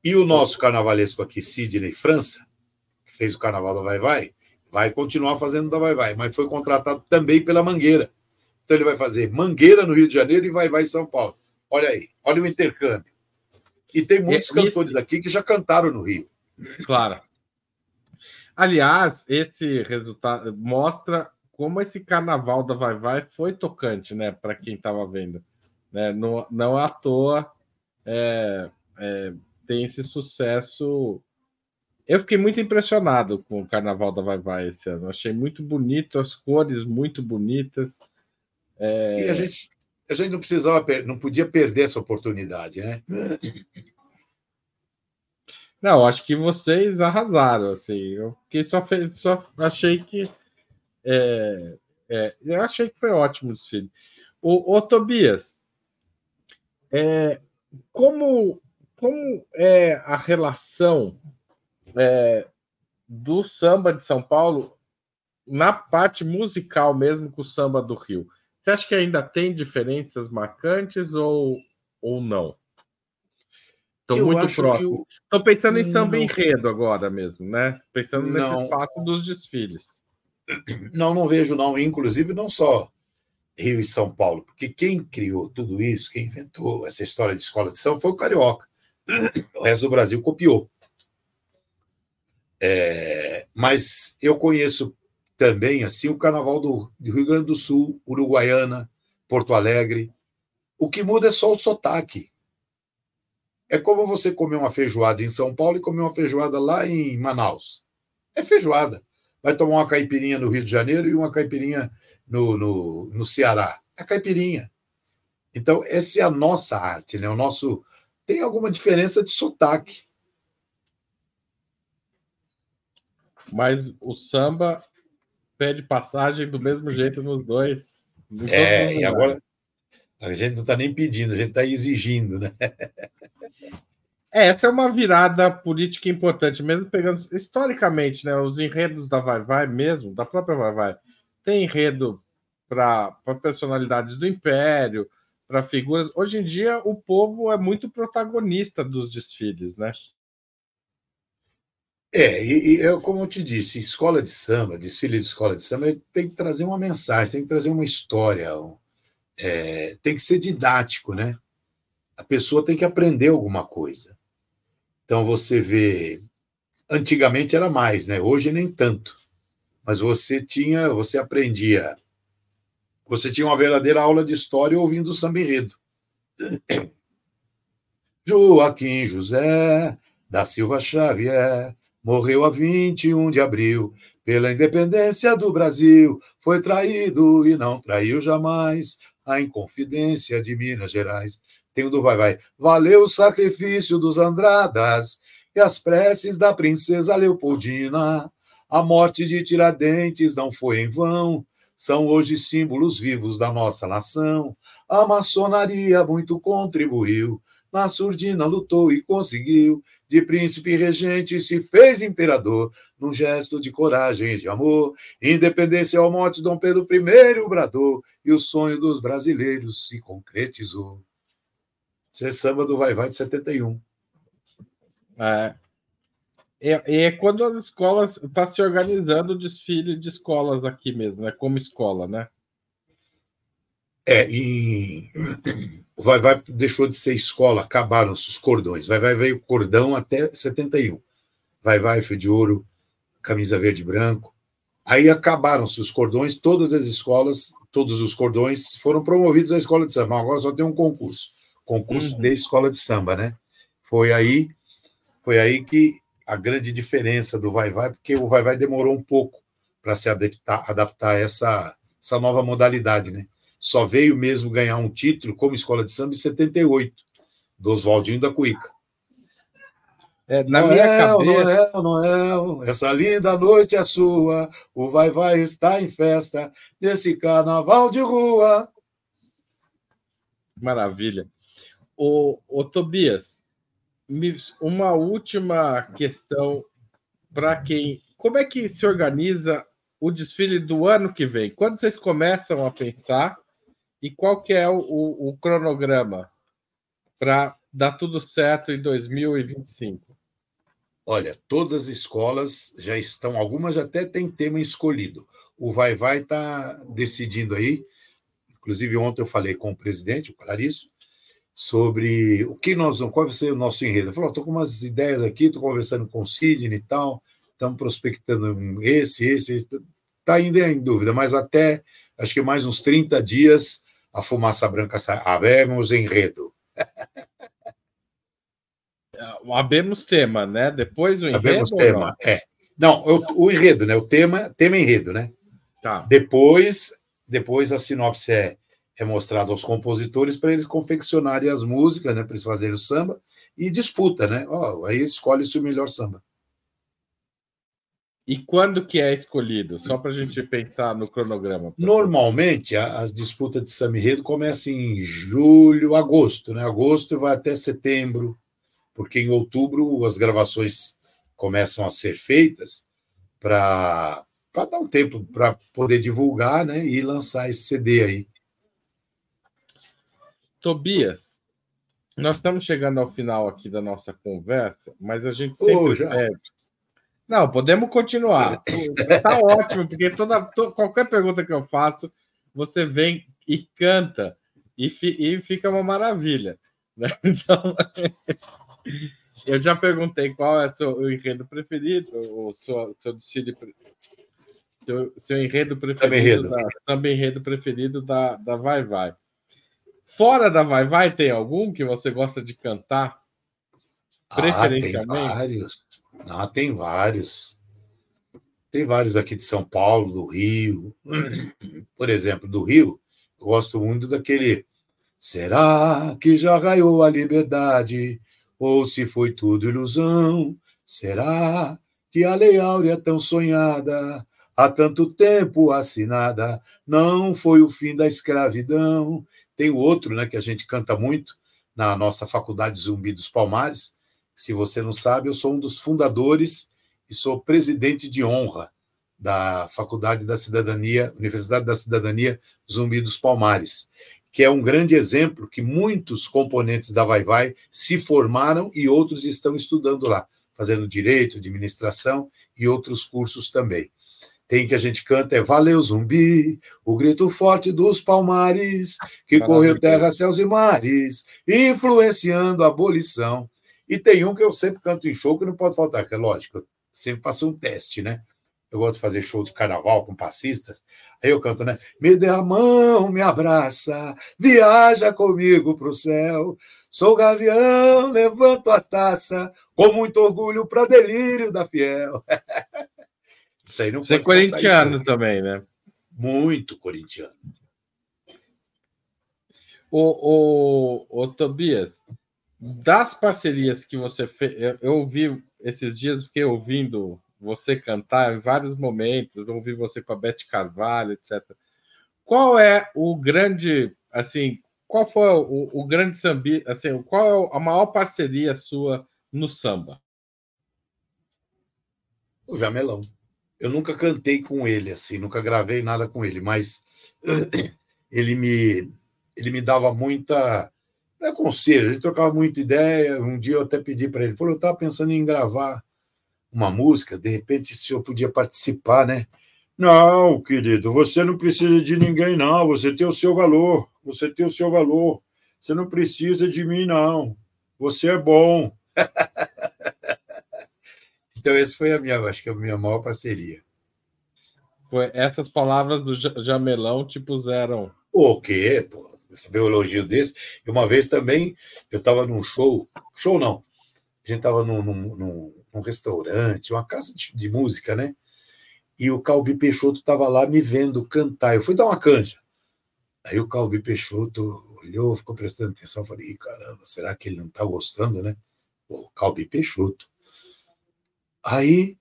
E o nosso carnavalesco aqui, Sidney França, que fez o carnaval da Vai Vai, vai continuar fazendo da Vai Vai, mas foi contratado também pela Mangueira. Então ele vai fazer Mangueira no Rio de Janeiro e Vai Vai em São Paulo. Olha aí, olha o intercâmbio. E tem muitos e, cantores aqui que já cantaram no Rio. Claro. Aliás, esse resultado mostra como esse carnaval da Vai Vai foi tocante, né, para quem estava vendo. Né? Não, não à toa é, é, tem esse sucesso. Eu fiquei muito impressionado com o carnaval da Vai Vai esse ano. Achei muito bonito, as cores muito bonitas. É... E a gente, a gente não precisava, não podia perder essa oportunidade, né? [LAUGHS] Não, acho que vocês arrasaram, assim. Eu que só, fez, só achei que. É, é, eu achei que foi ótimo o desfile. O, o Tobias, é, como, como é a relação é, do samba de São Paulo na parte musical mesmo com o samba do Rio? Você acha que ainda tem diferenças marcantes ou, ou não? Estou muito próximo. Estou o... pensando em samba não... enredo agora mesmo, né? Pensando não. nesse fato dos desfiles. Não, não vejo, não. Inclusive, não só Rio e São Paulo, porque quem criou tudo isso, quem inventou essa história de escola de samba foi o Carioca. O resto do Brasil copiou. É, mas eu conheço também assim o Carnaval do, do Rio Grande do Sul, Uruguaiana, Porto Alegre. O que muda é só o sotaque. É como você comer uma feijoada em São Paulo e comer uma feijoada lá em Manaus. É feijoada. Vai tomar uma caipirinha no Rio de Janeiro e uma caipirinha no, no, no Ceará. É caipirinha. Então, essa é a nossa arte, né? O nosso. Tem alguma diferença de sotaque. Mas o samba pede passagem do mesmo jeito nos dois. É, e agora a gente não está nem pedindo, a gente está exigindo, né? É, essa é uma virada política importante, mesmo pegando historicamente, né? Os enredos da Vai Vai mesmo, da própria Vai Vai, tem enredo para personalidades do Império, para figuras. Hoje em dia, o povo é muito protagonista dos desfiles, né? É, e, e como eu te disse, escola de samba, desfile de escola de samba, tem que trazer uma mensagem, tem que trazer uma história, é, tem que ser didático, né? A pessoa tem que aprender alguma coisa. Então você vê, antigamente era mais, né? Hoje nem tanto. Mas você tinha, você aprendia, você tinha uma verdadeira aula de história ouvindo o samba enredo. [COUGHS] Joaquim José da Silva Xavier morreu a 21 de abril, pela independência do Brasil, foi traído e não traiu jamais a Inconfidência de Minas Gerais. Tem o do Vai Vai. Valeu o sacrifício dos Andradas e as preces da princesa Leopoldina. A morte de Tiradentes não foi em vão, são hoje símbolos vivos da nossa nação. A maçonaria muito contribuiu, na surdina lutou e conseguiu de príncipe regente se fez imperador, num gesto de coragem e de amor. Independência ao mote Dom Pedro I bradou, e o sonho dos brasileiros se concretizou. Isso é samba do Vai Vai de 71. É. É, é quando as escolas está se organizando o desfile de escolas aqui mesmo, né? Como escola, né? É, e o Vai Vai deixou de ser escola, acabaram os cordões. Vai Vai veio cordão até 71. Vai Vai foi de ouro, camisa verde e branco. Aí acabaram-se os cordões, todas as escolas, todos os cordões foram promovidos à escola de samba. Agora só tem um concurso, concurso uhum. de escola de samba, né? Foi aí, foi aí que a grande diferença do Vai Vai, porque o Vai Vai demorou um pouco para se adaptar, adaptar a essa, essa nova modalidade, né? Só veio mesmo ganhar um título como escola de samba em 78, do Oswaldinho da Cuica. É, na Noel, minha cabeça... Noel, Noel, essa linda noite é sua, o Vai Vai está em festa, nesse carnaval de rua. Maravilha. O, o Tobias, uma última questão para quem. Como é que se organiza o desfile do ano que vem? Quando vocês começam a pensar e qual que é o, o cronograma para dar tudo certo em 2025? Olha, todas as escolas já estão, algumas até têm tema escolhido. O Vai Vai está decidindo aí. Inclusive, ontem eu falei com o presidente, o Clariço, sobre o que nós qual vai ser o nosso enredo. Ele falou: estou com umas ideias aqui, estou conversando com o Sidney e tal, estamos prospectando esse, esse, esse. Está ainda em dúvida, mas até acho que mais uns 30 dias a fumaça branca sai. Habemos enredo. Habemos tema, né? Depois o enredo. Habemos tema, não? é. Não, o, o, enredo, né? O tema, tema enredo, né? Tá. Depois, depois a sinopse é, é mostrada aos compositores para eles confeccionarem as músicas, né? Para eles fazerem o samba e disputa, né? Ó, aí escolhe-se o melhor samba. E quando que é escolhido? Só para a gente pensar no cronograma. Normalmente, as disputas de Samirredo começam em julho, agosto, né? Agosto vai até setembro, porque em outubro as gravações começam a ser feitas para dar um tempo para poder divulgar né? e lançar esse CD aí. Tobias, nós estamos chegando ao final aqui da nossa conversa, mas a gente sempre oh, pede não, podemos continuar. [LAUGHS] Tá ótimo, porque toda, to, qualquer pergunta que eu faço, você vem e canta e, fi, e fica uma maravilha. [LAUGHS] Né? Então, [LAUGHS] eu já perguntei qual é o seu enredo preferido, o seu, seu desfile, seu, seu enredo preferido, samba enredo preferido da, da Vai Vai. Fora da Vai Vai, tem algum que você gosta de cantar? Preferencialmente? Ah, tem vários. Ah, tem vários. Tem vários aqui de São Paulo, do Rio. [CLEARS THROAT] Por exemplo, do Rio, eu gosto muito daquele. Será que já raiou a liberdade? Ou se foi tudo ilusão? Será que a Lei Áurea tão sonhada, há tanto tempo assinada, não foi o fim da escravidão? Tem o outro, né, que a gente canta muito na nossa faculdade Zumbi dos Palmares, se você não sabe, eu sou um dos fundadores e sou presidente de honra da Faculdade da Cidadania, Universidade da Cidadania Zumbi dos Palmares, que é um grande exemplo que muitos componentes da Vai Vai se formaram e outros estão estudando lá, fazendo direito, administração e outros cursos também. Tem que a gente canta é Valeu Zumbi, o grito forte dos palmares, que correu terra, céus e mares, influenciando a abolição e tem um que eu sempre canto em show que não pode faltar, que é lógico, eu sempre faço um teste, né? eu gosto de fazer show de carnaval com passistas. Aí eu canto, né? Me dê a mão, me abraça, viaja comigo pro céu. Sou gavião, levanto a taça, com muito orgulho para delírio da fiel. [LAUGHS] Isso aí não Você é corintiano também, né? Muito corintiano. O, o, o Tobias, das parcerias que você fez, eu, eu ouvi esses dias, fiquei ouvindo você cantar em vários momentos, ouvi você com a Beth Carvalho, etc. Qual é o grande, assim, qual foi o, o grande samba, assim, qual é a maior parceria sua no samba? O Jamelão. Eu nunca cantei com ele, assim, nunca gravei nada com ele, mas [CLEARS THROAT] ele me, ele me dava muita não é conselho, a gente trocava muita ideia. Um dia eu até pedi para ele, falou: eu estava pensando em gravar uma música, de repente o senhor podia participar, né? Não, querido, você não precisa de ninguém, não. Você tem o seu valor. Você tem o seu valor. Você não precisa de mim, não. Você é bom. [LAUGHS] então, essa foi a minha, acho que a minha maior parceria. Foi essas palavras do Jamelão te puseram. O quê, pô? Você vê um elogio desse. E uma vez também, eu estava num show, show não, a gente estava num, num, num restaurante, uma casa de, de música, né? E o Calbi Peixoto estava lá me vendo cantar. Eu fui dar uma canja. Aí o Calbi Peixoto olhou, ficou prestando atenção. Falei, caramba, será que ele não está gostando, né? O Calbi Peixoto. Aí,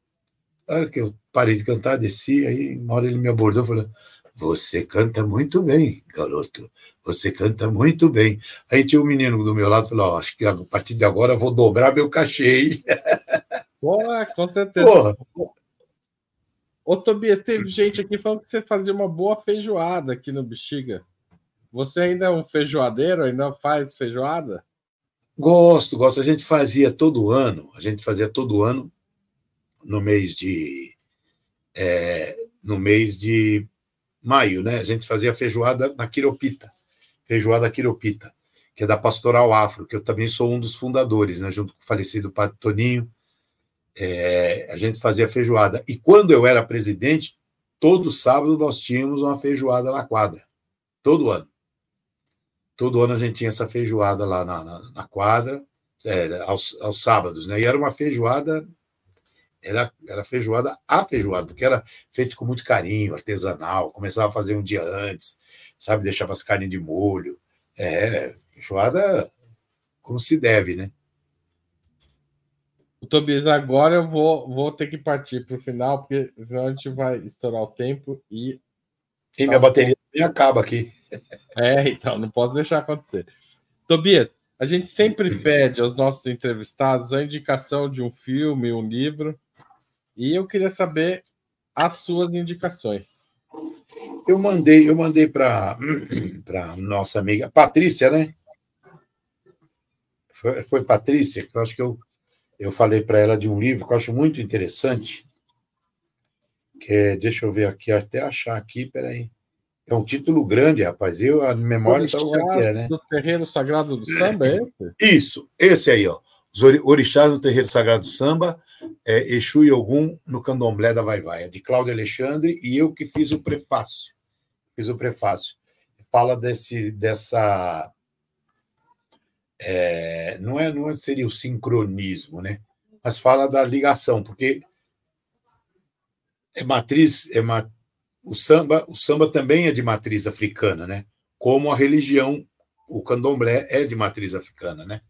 na hora que eu parei de cantar, desci, aí uma hora ele me abordou falou: Você canta muito bem, garoto. Você canta muito bem. Aí tinha um menino do meu lado falou: oh, Acho que a partir de agora eu vou dobrar meu cachê. [LAUGHS] Porra, com certeza. Porra. Ô, Tobias, teve gente aqui falando que você fazia uma boa feijoada aqui no Bexiga. Você ainda é um feijoadeiro? Ainda faz feijoada? Gosto, gosto. A gente fazia todo ano, a gente fazia todo ano no mês de é, no mês de maio, né? A gente fazia feijoada na Quiropita, feijoada Quiropita, que é da Pastoral Afro, que eu também sou um dos fundadores, né? Junto com o falecido Padre Toninho, é, a gente fazia feijoada. E quando eu era presidente, todo sábado nós tínhamos uma feijoada na quadra. Todo ano. Todo ano a gente tinha essa feijoada lá na, na, na quadra, é, aos, aos, sábados, né? E era uma feijoada, era, era feijoada a feijoada, porque era feito com muito carinho, artesanal, começava a fazer um dia antes, sabe? Deixava as carnes de molho. É, feijoada como se deve, né? O Tobias, agora eu vou, vou ter que partir para o final, porque senão a gente vai estourar o tempo e. Sim, minha bateria também acaba aqui. [LAUGHS] É, então, não posso deixar acontecer. Tobias, a gente sempre [CLEARS THROAT] pede aos nossos entrevistados a indicação de um filme, um livro, e eu queria saber as suas indicações. Eu mandei, eu mandei para [CLEARS THROAT] para nossa amiga Patrícia, né? Foi, foi Patrícia, que eu acho que eu eu falei para ela de um livro que eu acho muito interessante, que é, deixa eu ver aqui, até achar aqui, peraí. É um título grande, rapaz. Eu, a memória sabe o que é, né? Do Terreiro Sagrado do Samba, é esse? Isso, esse aí, ó. Os orixás do Terreiro Sagrado do Samba, é, Exu e Ogum no Candomblé da Vai Vai, é de Cláudio Alexandre, e eu que fiz o prefácio. Fiz o prefácio. Fala desse, dessa é, não, é, não seria o sincronismo, né? mas fala da ligação, porque é matriz, é ma, o samba, o samba também é de matriz africana, né? Como a religião, o candomblé é de matriz africana, né?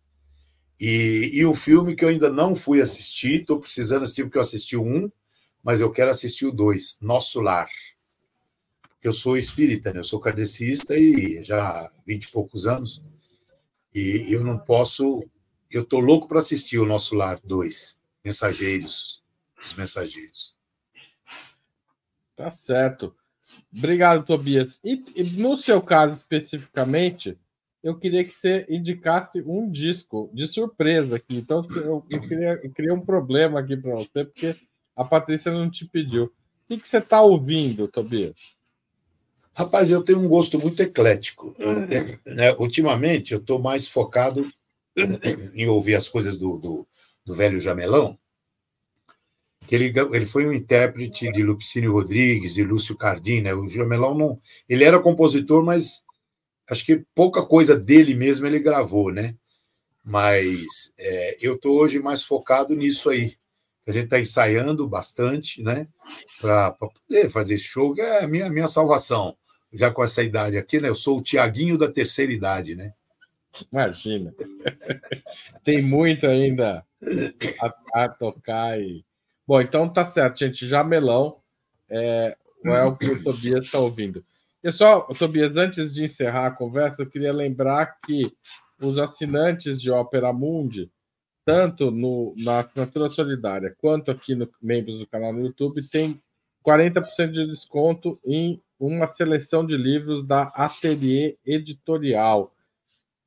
E, e um filme que eu ainda não fui assistir, estou precisando assistir porque eu assisti o um, mas eu quero assistir o dois, Nosso Lar. Porque eu sou espírita, né? eu sou kardecista e já há vinte e poucos anos e eu não posso. Eu estou louco para assistir o Nosso Lar 2, Mensageiros. Os Mensageiros. Tá certo. Obrigado, Tobias. E, e, no seu caso especificamente, eu queria que você indicasse um disco de surpresa aqui. Então, eu, eu, queria, eu criei um problema aqui para você, porque a Patrícia não te pediu. O que, que você está ouvindo, Tobias? Rapaz, eu tenho um gosto muito eclético. É. Né? Ultimamente, eu estou mais focado [COUGHS] em ouvir as coisas do, do, do, velho Jamelão. que ele, ele foi um intérprete de Lupicínio Rodrigues, de Lúcio Cardim, né? O Jamelão não, ele era compositor, mas acho que pouca coisa dele mesmo ele gravou, né? Mas é, eu estou hoje mais focado nisso aí. A gente está ensaiando bastante, né? Para poder fazer esse show, que é a minha, minha salvação. Já com essa idade aqui, né? Eu sou o Tiaguinho da terceira idade, né? Imagina. [LAUGHS] Tem muito ainda a, a, tocar e. Bom, então tá certo, gente. Jamelão é, é o que o Tobias está ouvindo. E só, Tobias, antes de encerrar a conversa, eu queria lembrar que os assinantes de Opera Mundi, tanto no, na assinatura solidária quanto aqui no membros do canal no YouTube, tem 40% de desconto em uma seleção de livros da Atelier Editorial.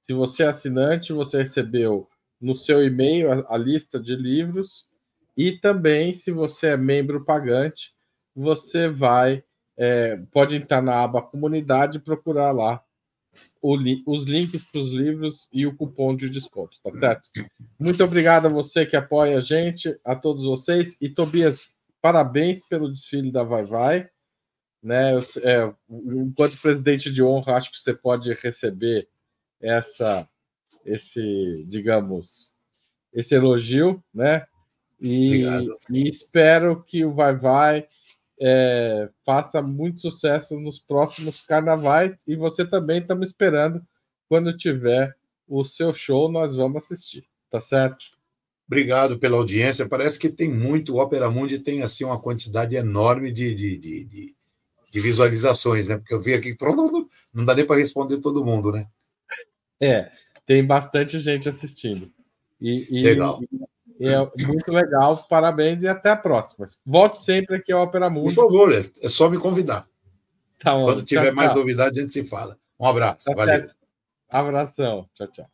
Se você é assinante, você recebeu no seu e-mail a, a lista de livros e também, se você é membro pagante, você vai é, pode entrar na aba comunidade e procurar lá li os links para os livros e o cupom de desconto, tá certo? Muito obrigado a você que apoia a gente, a todos vocês. E Tobias, parabéns pelo desfile da Vai Vai. Né? É, enquanto presidente de honra, acho que você pode receber essa, esse, digamos, esse elogio, né? E, e espero que o Vai Vai é, faça muito sucesso nos próximos carnavais e você também está me esperando quando tiver o seu show, nós vamos assistir, tá certo? Obrigado pela audiência. Parece que tem muito, o Opera Mundi tem assim uma quantidade enorme de, de, de, de, de visualizações, né? Porque eu vi aqui, [LAUGHS] não dá nem para responder todo mundo, né? É, tem bastante gente assistindo. E, e, Legal. É muito legal, parabéns e até a próxima. Volte sempre aqui ao Opera Mundi. Por favor, é só me convidar. Tá Quando tiver tchau, mais tchau. novidades, a gente se fala. Um abraço, valeu. Abração, tchau, tchau.